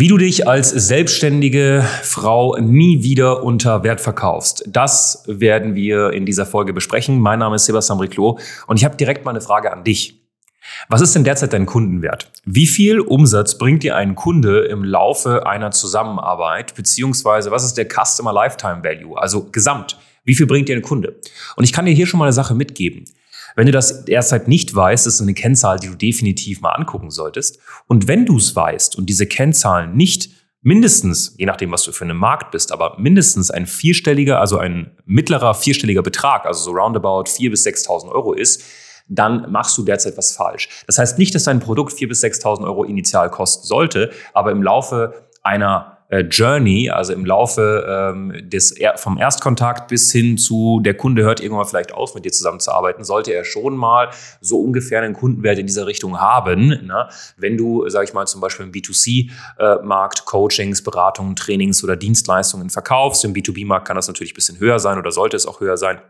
Wie du dich als selbstständige Frau nie wieder unter Wert verkaufst, das werden wir in dieser Folge besprechen. Mein Name ist Sebastian Briclot und ich habe direkt mal eine Frage an dich. Was ist denn derzeit dein Kundenwert? Wie viel Umsatz bringt dir ein Kunde im Laufe einer Zusammenarbeit? Beziehungsweise was ist der Customer Lifetime Value? Also gesamt. Wie viel bringt dir ein Kunde? Und ich kann dir hier schon mal eine Sache mitgeben. Wenn du das derzeit nicht weißt, ist eine Kennzahl, die du definitiv mal angucken solltest. Und wenn du es weißt und diese Kennzahlen nicht mindestens, je nachdem, was du für einen Markt bist, aber mindestens ein vierstelliger, also ein mittlerer vierstelliger Betrag, also so roundabout 4.000 bis 6.000 Euro ist, dann machst du derzeit was falsch. Das heißt nicht, dass dein Produkt 4.000 bis 6.000 Euro initial kosten sollte, aber im Laufe einer äh, Journey, also im Laufe ähm, des vom Erstkontakt bis hin zu der Kunde hört irgendwann vielleicht auf, mit dir zusammenzuarbeiten, sollte er schon mal so ungefähr einen Kundenwert in dieser Richtung haben. Ne? Wenn du, sage ich mal, zum Beispiel im B2C-Markt äh, Coachings, Beratungen, Trainings oder Dienstleistungen verkaufst, im B2B-Markt kann das natürlich ein bisschen höher sein oder sollte es auch höher sein.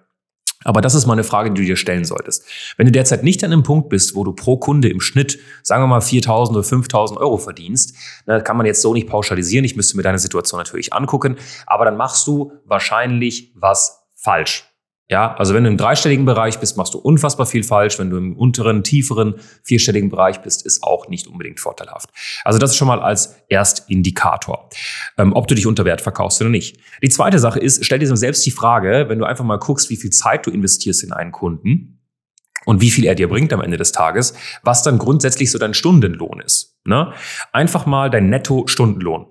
Aber das ist mal eine Frage, die du dir stellen solltest. Wenn du derzeit nicht an einem Punkt bist, wo du pro Kunde im Schnitt, sagen wir mal, 4.000 oder 5.000 Euro verdienst, ne, kann man jetzt so nicht pauschalisieren. Ich müsste mir deine Situation natürlich angucken. Aber dann machst du wahrscheinlich was falsch. Ja, also wenn du im dreistelligen Bereich bist, machst du unfassbar viel falsch. Wenn du im unteren, tieferen, vierstelligen Bereich bist, ist auch nicht unbedingt vorteilhaft. Also das ist schon mal als Erstindikator, ähm, ob du dich unter Wert verkaufst oder nicht. Die zweite Sache ist, stell dir selbst die Frage, wenn du einfach mal guckst, wie viel Zeit du investierst in einen Kunden und wie viel er dir bringt am Ende des Tages, was dann grundsätzlich so dein Stundenlohn ist. Ne? Einfach mal dein Netto-Stundenlohn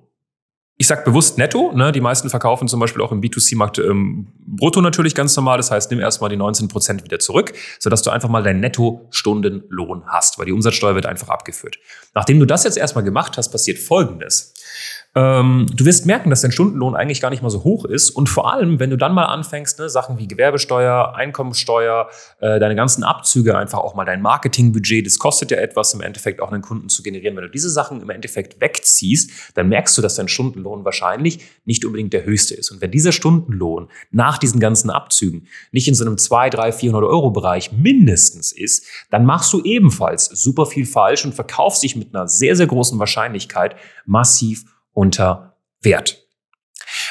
ich sag bewusst netto, ne? die meisten verkaufen zum Beispiel auch im B2C-Markt ähm, brutto natürlich ganz normal. Das heißt, nimm erstmal die 19 Prozent wieder zurück, sodass du einfach mal deinen Netto-Stundenlohn hast, weil die Umsatzsteuer wird einfach abgeführt. Nachdem du das jetzt erstmal gemacht hast, passiert Folgendes. Ähm, du wirst merken, dass dein Stundenlohn eigentlich gar nicht mal so hoch ist. Und vor allem, wenn du dann mal anfängst, ne, Sachen wie Gewerbesteuer, Einkommensteuer, äh, deine ganzen Abzüge, einfach auch mal dein Marketingbudget, das kostet ja etwas, im Endeffekt auch einen Kunden zu generieren. Wenn du diese Sachen im Endeffekt wegziehst, dann merkst du, dass dein Stundenlohn wahrscheinlich nicht unbedingt der höchste ist. Und wenn dieser Stundenlohn nach diesen ganzen Abzügen nicht in so einem 2, 3, 400 Euro Bereich mindestens ist, dann machst du ebenfalls super viel falsch und verkaufst dich mit einer sehr, sehr großen Wahrscheinlichkeit massiv unter Wert.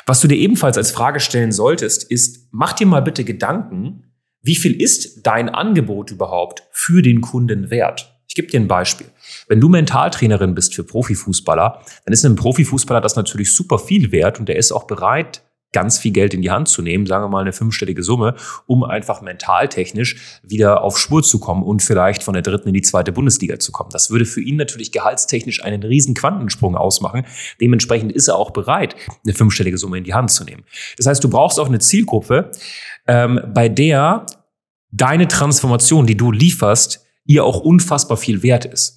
Was du dir ebenfalls als Frage stellen solltest, ist, mach dir mal bitte Gedanken, wie viel ist dein Angebot überhaupt für den Kunden wert? Ich gebe dir ein Beispiel. Wenn du Mentaltrainerin bist für Profifußballer, dann ist ein Profifußballer das natürlich super viel wert und der ist auch bereit, ganz viel Geld in die Hand zu nehmen, sagen wir mal eine fünfstellige Summe, um einfach mentaltechnisch wieder auf Spur zu kommen und vielleicht von der dritten in die zweite Bundesliga zu kommen. Das würde für ihn natürlich gehaltstechnisch einen riesen Quantensprung ausmachen. Dementsprechend ist er auch bereit, eine fünfstellige Summe in die Hand zu nehmen. Das heißt, du brauchst auch eine Zielgruppe, ähm, bei der deine Transformation, die du lieferst, ihr auch unfassbar viel wert ist.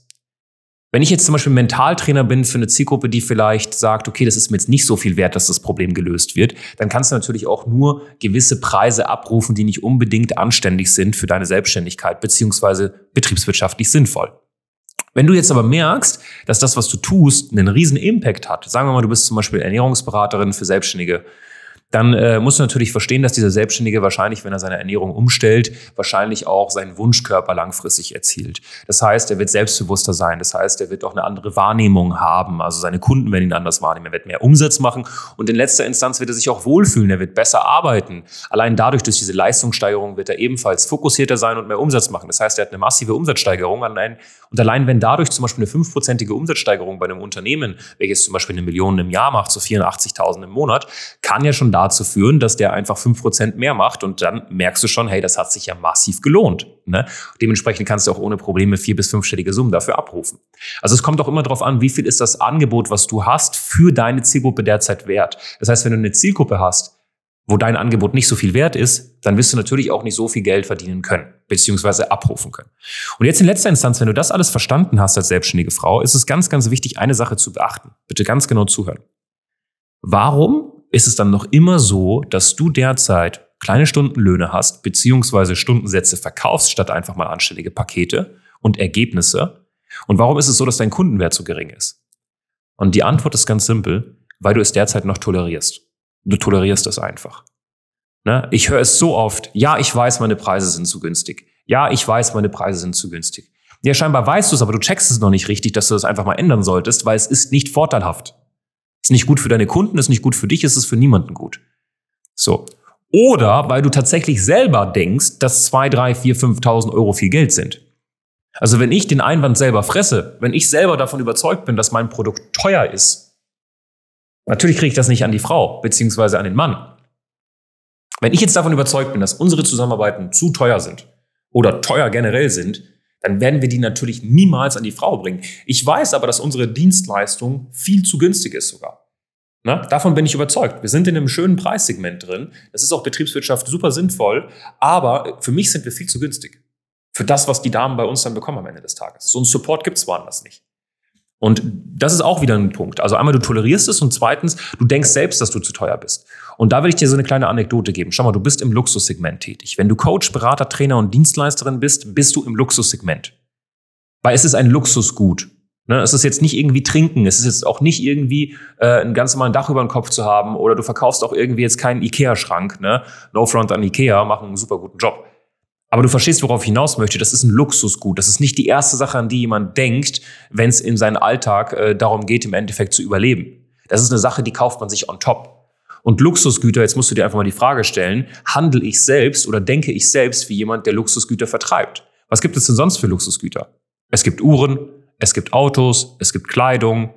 Wenn ich jetzt zum Beispiel Mentaltrainer bin für eine Zielgruppe, die vielleicht sagt, okay, das ist mir jetzt nicht so viel wert, dass das Problem gelöst wird, dann kannst du natürlich auch nur gewisse Preise abrufen, die nicht unbedingt anständig sind für deine Selbstständigkeit beziehungsweise betriebswirtschaftlich sinnvoll. Wenn du jetzt aber merkst, dass das, was du tust, einen riesen Impact hat, sagen wir mal, du bist zum Beispiel Ernährungsberaterin für Selbstständige dann äh, musst du natürlich verstehen, dass dieser Selbstständige wahrscheinlich, wenn er seine Ernährung umstellt, wahrscheinlich auch seinen Wunschkörper langfristig erzielt. Das heißt, er wird selbstbewusster sein. Das heißt, er wird auch eine andere Wahrnehmung haben. Also seine Kunden werden ihn anders wahrnehmen. Er wird mehr Umsatz machen und in letzter Instanz wird er sich auch wohlfühlen. Er wird besser arbeiten. Allein dadurch, durch diese Leistungssteigerung, wird er ebenfalls fokussierter sein und mehr Umsatz machen. Das heißt, er hat eine massive Umsatzsteigerung. Und allein wenn dadurch zum Beispiel eine fünfprozentige Umsatzsteigerung bei einem Unternehmen, welches zum Beispiel eine Million im Jahr macht, so 84.000 im Monat, kann ja schon dazu führen, dass der einfach fünf Prozent mehr macht und dann merkst du schon, hey, das hat sich ja massiv gelohnt. Ne? Dementsprechend kannst du auch ohne Probleme vier- bis fünfstellige Summen dafür abrufen. Also es kommt auch immer darauf an, wie viel ist das Angebot, was du hast, für deine Zielgruppe derzeit wert. Das heißt, wenn du eine Zielgruppe hast, wo dein Angebot nicht so viel wert ist, dann wirst du natürlich auch nicht so viel Geld verdienen können, beziehungsweise abrufen können. Und jetzt in letzter Instanz, wenn du das alles verstanden hast als selbstständige Frau, ist es ganz, ganz wichtig, eine Sache zu beachten. Bitte ganz genau zuhören. Warum ist es dann noch immer so, dass du derzeit kleine Stundenlöhne hast, beziehungsweise Stundensätze verkaufst, statt einfach mal anständige Pakete und Ergebnisse? Und warum ist es so, dass dein Kundenwert so gering ist? Und die Antwort ist ganz simpel, weil du es derzeit noch tolerierst. Du tolerierst es einfach. Ne? Ich höre es so oft, ja, ich weiß, meine Preise sind zu günstig. Ja, ich weiß, meine Preise sind zu günstig. Ja, scheinbar weißt du es, aber du checkst es noch nicht richtig, dass du das einfach mal ändern solltest, weil es ist nicht vorteilhaft. Ist nicht gut für deine Kunden, ist nicht gut für dich, ist es für niemanden gut. So. Oder weil du tatsächlich selber denkst, dass zwei, drei, vier, 5.000 Euro viel Geld sind. Also wenn ich den Einwand selber fresse, wenn ich selber davon überzeugt bin, dass mein Produkt teuer ist, natürlich kriege ich das nicht an die Frau beziehungsweise an den Mann. Wenn ich jetzt davon überzeugt bin, dass unsere Zusammenarbeiten zu teuer sind oder teuer generell sind, dann werden wir die natürlich niemals an die Frau bringen. Ich weiß aber, dass unsere Dienstleistung viel zu günstig ist sogar. Na, davon bin ich überzeugt. Wir sind in einem schönen Preissegment drin. Das ist auch Betriebswirtschaft super sinnvoll, aber für mich sind wir viel zu günstig. Für das, was die Damen bei uns dann bekommen am Ende des Tages. So einen Support gibt es woanders nicht. Und das ist auch wieder ein Punkt. Also einmal, du tolerierst es und zweitens, du denkst selbst, dass du zu teuer bist. Und da will ich dir so eine kleine Anekdote geben. Schau mal, du bist im Luxussegment tätig. Wenn du Coach, Berater, Trainer und Dienstleisterin bist, bist du im Luxussegment. Weil es ist ein Luxusgut. Ne? Es ist jetzt nicht irgendwie trinken, es ist jetzt auch nicht irgendwie äh, ein ganz normalen Dach über den Kopf zu haben oder du verkaufst auch irgendwie jetzt keinen Ikea-Schrank. Ne? No front an Ikea, machen einen super guten Job. Aber du verstehst, worauf ich hinaus möchte. Das ist ein Luxusgut. Das ist nicht die erste Sache, an die jemand denkt, wenn es in seinem Alltag äh, darum geht, im Endeffekt zu überleben. Das ist eine Sache, die kauft man sich on top. Und Luxusgüter, jetzt musst du dir einfach mal die Frage stellen, handle ich selbst oder denke ich selbst wie jemand, der Luxusgüter vertreibt? Was gibt es denn sonst für Luxusgüter? Es gibt Uhren, es gibt Autos, es gibt Kleidung,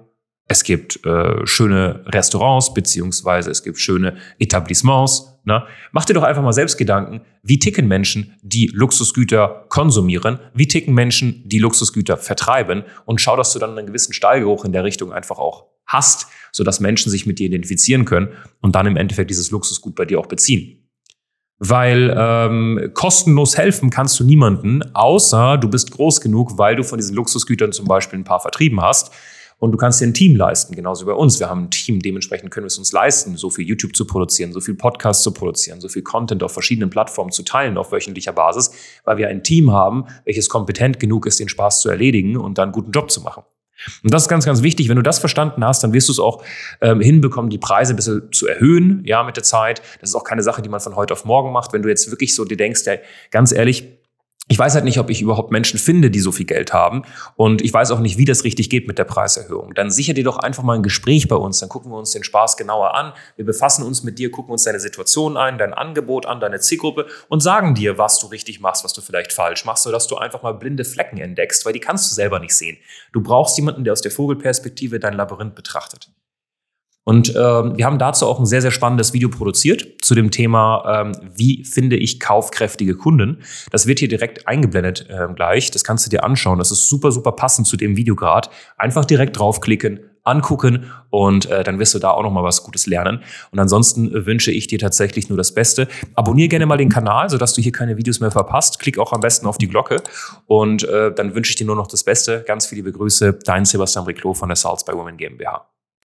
es gibt äh, schöne Restaurants, beziehungsweise es gibt schöne Etablissements. Ne? Mach dir doch einfach mal selbst Gedanken, wie ticken Menschen, die Luxusgüter konsumieren, wie ticken Menschen, die Luxusgüter vertreiben und schau, dass du dann einen gewissen Steigeruch in der Richtung einfach auch hast, sodass Menschen sich mit dir identifizieren können und dann im Endeffekt dieses Luxusgut bei dir auch beziehen. Weil ähm, kostenlos helfen kannst du niemanden, außer du bist groß genug, weil du von diesen Luxusgütern zum Beispiel ein paar vertrieben hast und du kannst dir ein Team leisten, genauso wie bei uns. Wir haben ein Team, dementsprechend können wir es uns leisten, so viel YouTube zu produzieren, so viel Podcast zu produzieren, so viel Content auf verschiedenen Plattformen zu teilen auf wöchentlicher Basis, weil wir ein Team haben, welches kompetent genug ist, den Spaß zu erledigen und dann einen guten Job zu machen. Und das ist ganz, ganz wichtig. Wenn du das verstanden hast, dann wirst du es auch ähm, hinbekommen, die Preise ein bisschen zu erhöhen, ja, mit der Zeit. Das ist auch keine Sache, die man von heute auf morgen macht. Wenn du jetzt wirklich so dir denkst, ja, ganz ehrlich, ich weiß halt nicht, ob ich überhaupt Menschen finde, die so viel Geld haben. Und ich weiß auch nicht, wie das richtig geht mit der Preiserhöhung. Dann sicher dir doch einfach mal ein Gespräch bei uns. Dann gucken wir uns den Spaß genauer an. Wir befassen uns mit dir, gucken uns deine Situation ein, dein Angebot an, deine Zielgruppe und sagen dir, was du richtig machst, was du vielleicht falsch machst, sodass du einfach mal blinde Flecken entdeckst, weil die kannst du selber nicht sehen. Du brauchst jemanden, der aus der Vogelperspektive dein Labyrinth betrachtet. Und ähm, wir haben dazu auch ein sehr, sehr spannendes Video produziert zu dem Thema, ähm, wie finde ich kaufkräftige Kunden. Das wird hier direkt eingeblendet äh, gleich. Das kannst du dir anschauen. Das ist super, super passend zu dem Video gerade. Einfach direkt draufklicken, angucken und äh, dann wirst du da auch noch mal was Gutes lernen. Und ansonsten äh, wünsche ich dir tatsächlich nur das Beste. Abonnier gerne mal den Kanal, sodass du hier keine Videos mehr verpasst. Klick auch am besten auf die Glocke und äh, dann wünsche ich dir nur noch das Beste. Ganz viele Grüße, dein Sebastian Briclot von der Salz bei Women GmbH.